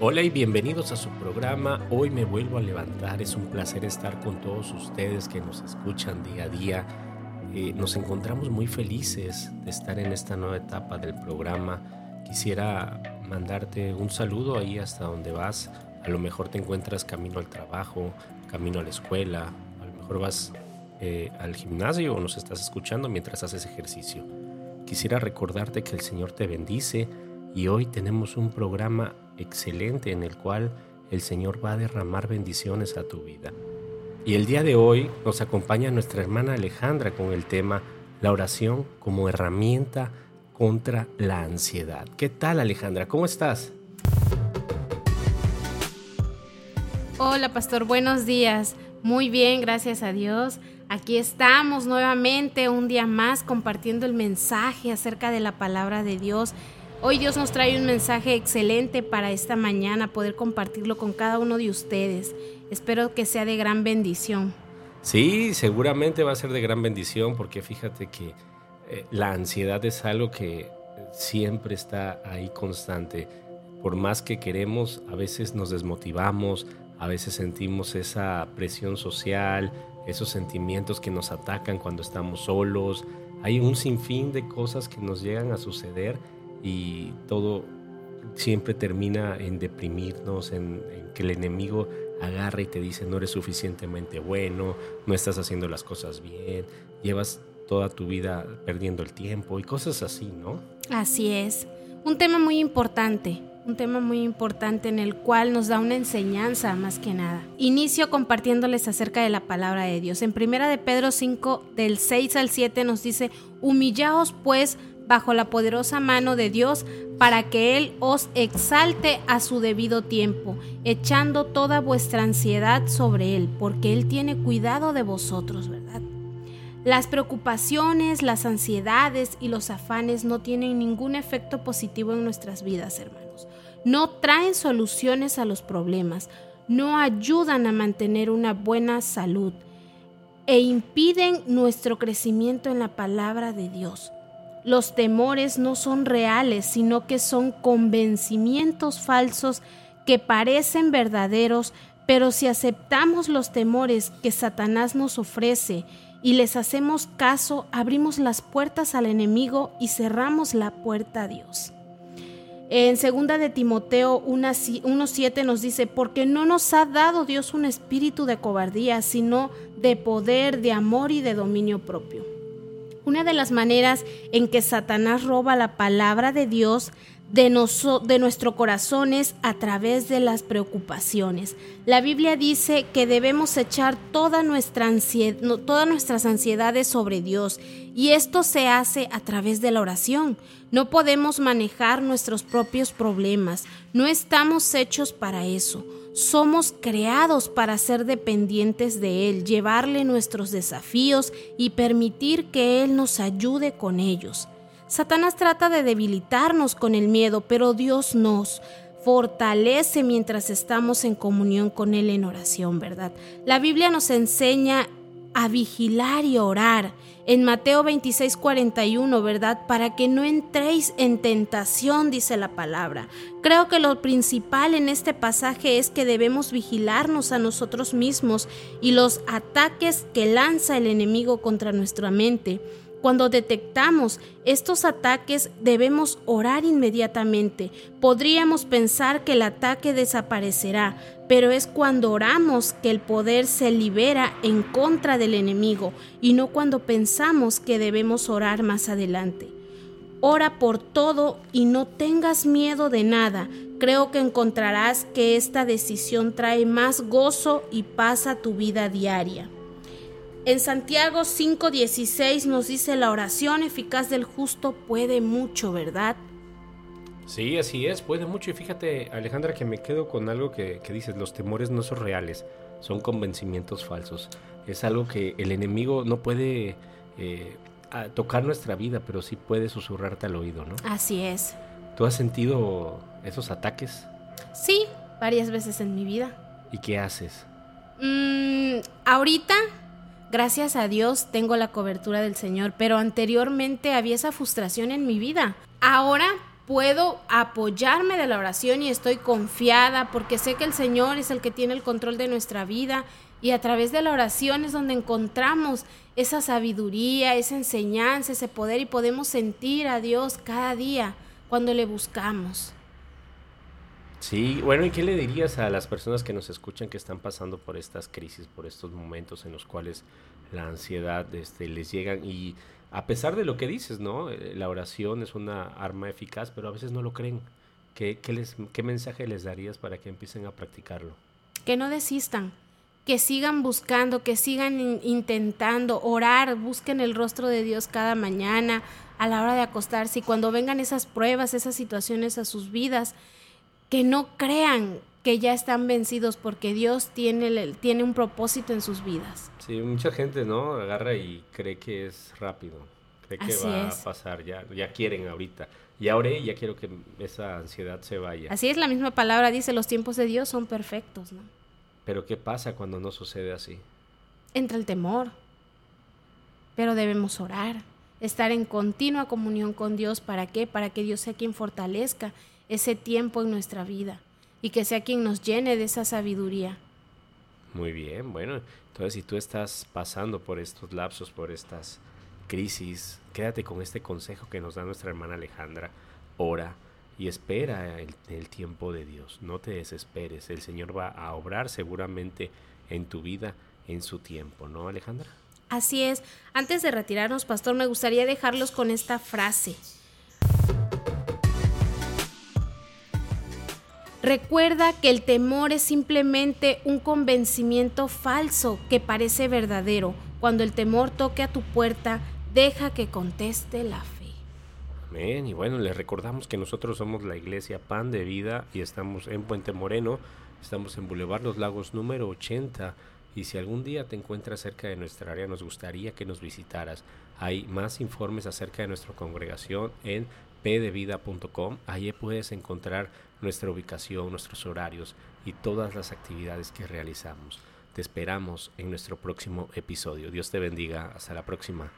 Hola y bienvenidos a su programa Hoy me vuelvo a levantar. Es un placer estar con todos ustedes que nos escuchan día a día. Eh, nos encontramos muy felices de estar en esta nueva etapa del programa. Quisiera mandarte un saludo ahí hasta donde vas. A lo mejor te encuentras camino al trabajo, camino a la escuela, a lo mejor vas eh, al gimnasio o nos estás escuchando mientras haces ejercicio. Quisiera recordarte que el Señor te bendice y hoy tenemos un programa excelente en el cual el Señor va a derramar bendiciones a tu vida. Y el día de hoy nos acompaña nuestra hermana Alejandra con el tema la oración como herramienta contra la ansiedad. ¿Qué tal Alejandra? ¿Cómo estás? Hola pastor, buenos días. Muy bien, gracias a Dios. Aquí estamos nuevamente un día más compartiendo el mensaje acerca de la palabra de Dios Hoy Dios nos trae un mensaje excelente para esta mañana, poder compartirlo con cada uno de ustedes. Espero que sea de gran bendición. Sí, seguramente va a ser de gran bendición porque fíjate que eh, la ansiedad es algo que siempre está ahí constante. Por más que queremos, a veces nos desmotivamos, a veces sentimos esa presión social, esos sentimientos que nos atacan cuando estamos solos. Hay un sinfín de cosas que nos llegan a suceder y todo siempre termina en deprimirnos, en, que el enemigo agarra y te dice no eres suficientemente bueno, no estás haciendo las cosas bien, llevas toda tu vida perdiendo el tiempo y cosas así, ¿no? Así es. Un tema muy importante, un tema muy importante en el cual nos da una enseñanza más que nada. Inicio compartiéndoles acerca de la palabra de Dios. En primera de Pedro 5 del 6 al 7 nos dice, "Humillaos pues bajo la poderosa mano de Dios para que Él os exalte a su debido tiempo, echando toda vuestra ansiedad sobre Él, porque Él tiene cuidado de vosotros, ¿verdad? Las preocupaciones, las ansiedades y los afanes no tienen ningún efecto positivo en nuestras vidas, hermanos. No traen soluciones a los problemas, no ayudan a mantener una buena salud e impiden nuestro crecimiento en la palabra de Dios. Los temores no son reales, sino que son convencimientos falsos que parecen verdaderos, pero si aceptamos los temores que Satanás nos ofrece y les hacemos caso, abrimos las puertas al enemigo y cerramos la puerta a Dios. En segunda de Timoteo 1.7 nos dice, porque no nos ha dado Dios un espíritu de cobardía, sino de poder, de amor y de dominio propio. Una de las maneras en que Satanás roba la palabra de Dios de, de nuestro corazón es a través de las preocupaciones. La Biblia dice que debemos echar toda nuestra todas nuestras ansiedades sobre Dios y esto se hace a través de la oración. No podemos manejar nuestros propios problemas, no estamos hechos para eso. Somos creados para ser dependientes de Él, llevarle nuestros desafíos y permitir que Él nos ayude con ellos. Satanás trata de debilitarnos con el miedo, pero Dios nos fortalece mientras estamos en comunión con Él en oración, ¿verdad? La Biblia nos enseña a vigilar y orar en Mateo 26, 41, ¿verdad? Para que no entréis en tentación, dice la palabra. Creo que lo principal en este pasaje es que debemos vigilarnos a nosotros mismos y los ataques que lanza el enemigo contra nuestra mente. Cuando detectamos estos ataques debemos orar inmediatamente. Podríamos pensar que el ataque desaparecerá, pero es cuando oramos que el poder se libera en contra del enemigo y no cuando pensamos que debemos orar más adelante. Ora por todo y no tengas miedo de nada. Creo que encontrarás que esta decisión trae más gozo y paz a tu vida diaria. En Santiago 5:16 nos dice la oración eficaz del justo puede mucho, ¿verdad? Sí, así es, puede mucho. Y fíjate, Alejandra, que me quedo con algo que, dices, los temores no son reales, son convencimientos falsos. Es algo que el enemigo no puede eh, tocar nuestra vida, pero sí puede susurrarte al oído, ¿no? Así es. ¿Tú has sentido esos ataques? Sí, varias veces en mi vida. ¿Y qué haces? Mm, ahorita Gracias a Dios tengo la cobertura del Señor, pero anteriormente había esa frustración en mi vida. Ahora puedo apoyarme de la oración y estoy confiada porque sé que el Señor es el que tiene el control de nuestra vida y a través de la oración es donde encontramos esa sabiduría, esa enseñanza, ese poder y podemos sentir a Dios cada día cuando le buscamos. Sí, bueno, ¿y qué le dirías a las personas que nos escuchan que están pasando por estas crisis, por estos momentos en los cuales la ansiedad este, les llegan y a pesar de lo que dices, ¿no? Eh, la oración es una arma eficaz, pero a veces no lo creen. ¿Qué, qué, les, qué mensaje les darías para que empiecen a practicarlo? Que no desistan, que sigan buscando, que sigan intentando orar, busquen el rostro de Dios cada mañana a la hora de acostarse y cuando vengan esas pruebas, esas situaciones a sus vidas, que no crean que ya están vencidos porque Dios tiene, tiene un propósito en sus vidas. Sí, mucha gente, ¿no? Agarra y cree que es rápido, cree que va a pasar, ya, ya quieren ahorita. Y ahora ya quiero que esa ansiedad se vaya. Así es, la misma palabra dice, los tiempos de Dios son perfectos, ¿no? Pero ¿qué pasa cuando no sucede así? Entra el temor, pero debemos orar, estar en continua comunión con Dios. ¿Para qué? Para que Dios sea quien fortalezca ese tiempo en nuestra vida y que sea quien nos llene de esa sabiduría. Muy bien, bueno, entonces si tú estás pasando por estos lapsos, por estas crisis, quédate con este consejo que nos da nuestra hermana Alejandra. Ora y espera el, el, tiempo de Dios. No te desesperes. El Señor va a obrar seguramente en tu vida en su tiempo, ¿no, Alejandra? Así es. Antes de retirarnos, pastor, me gustaría dejarlos con esta frase. Recuerda que el temor es simplemente un convencimiento falso que parece verdadero. Cuando el temor toque a tu puerta, deja que conteste la fe. Amén. Y bueno, les recordamos que nosotros somos la iglesia Pan de Vida y estamos en Puente Moreno, estamos en Boulevard Los Lagos número 80. Y si algún día te encuentras cerca de nuestra área, nos gustaría que nos visitaras. Hay más informes acerca de nuestra congregación en pdevida.com. Allí puedes encontrar nuestra ubicación, nuestros horarios y todas las actividades que realizamos. Te esperamos en nuestro próximo episodio. Dios te bendiga. Hasta la próxima.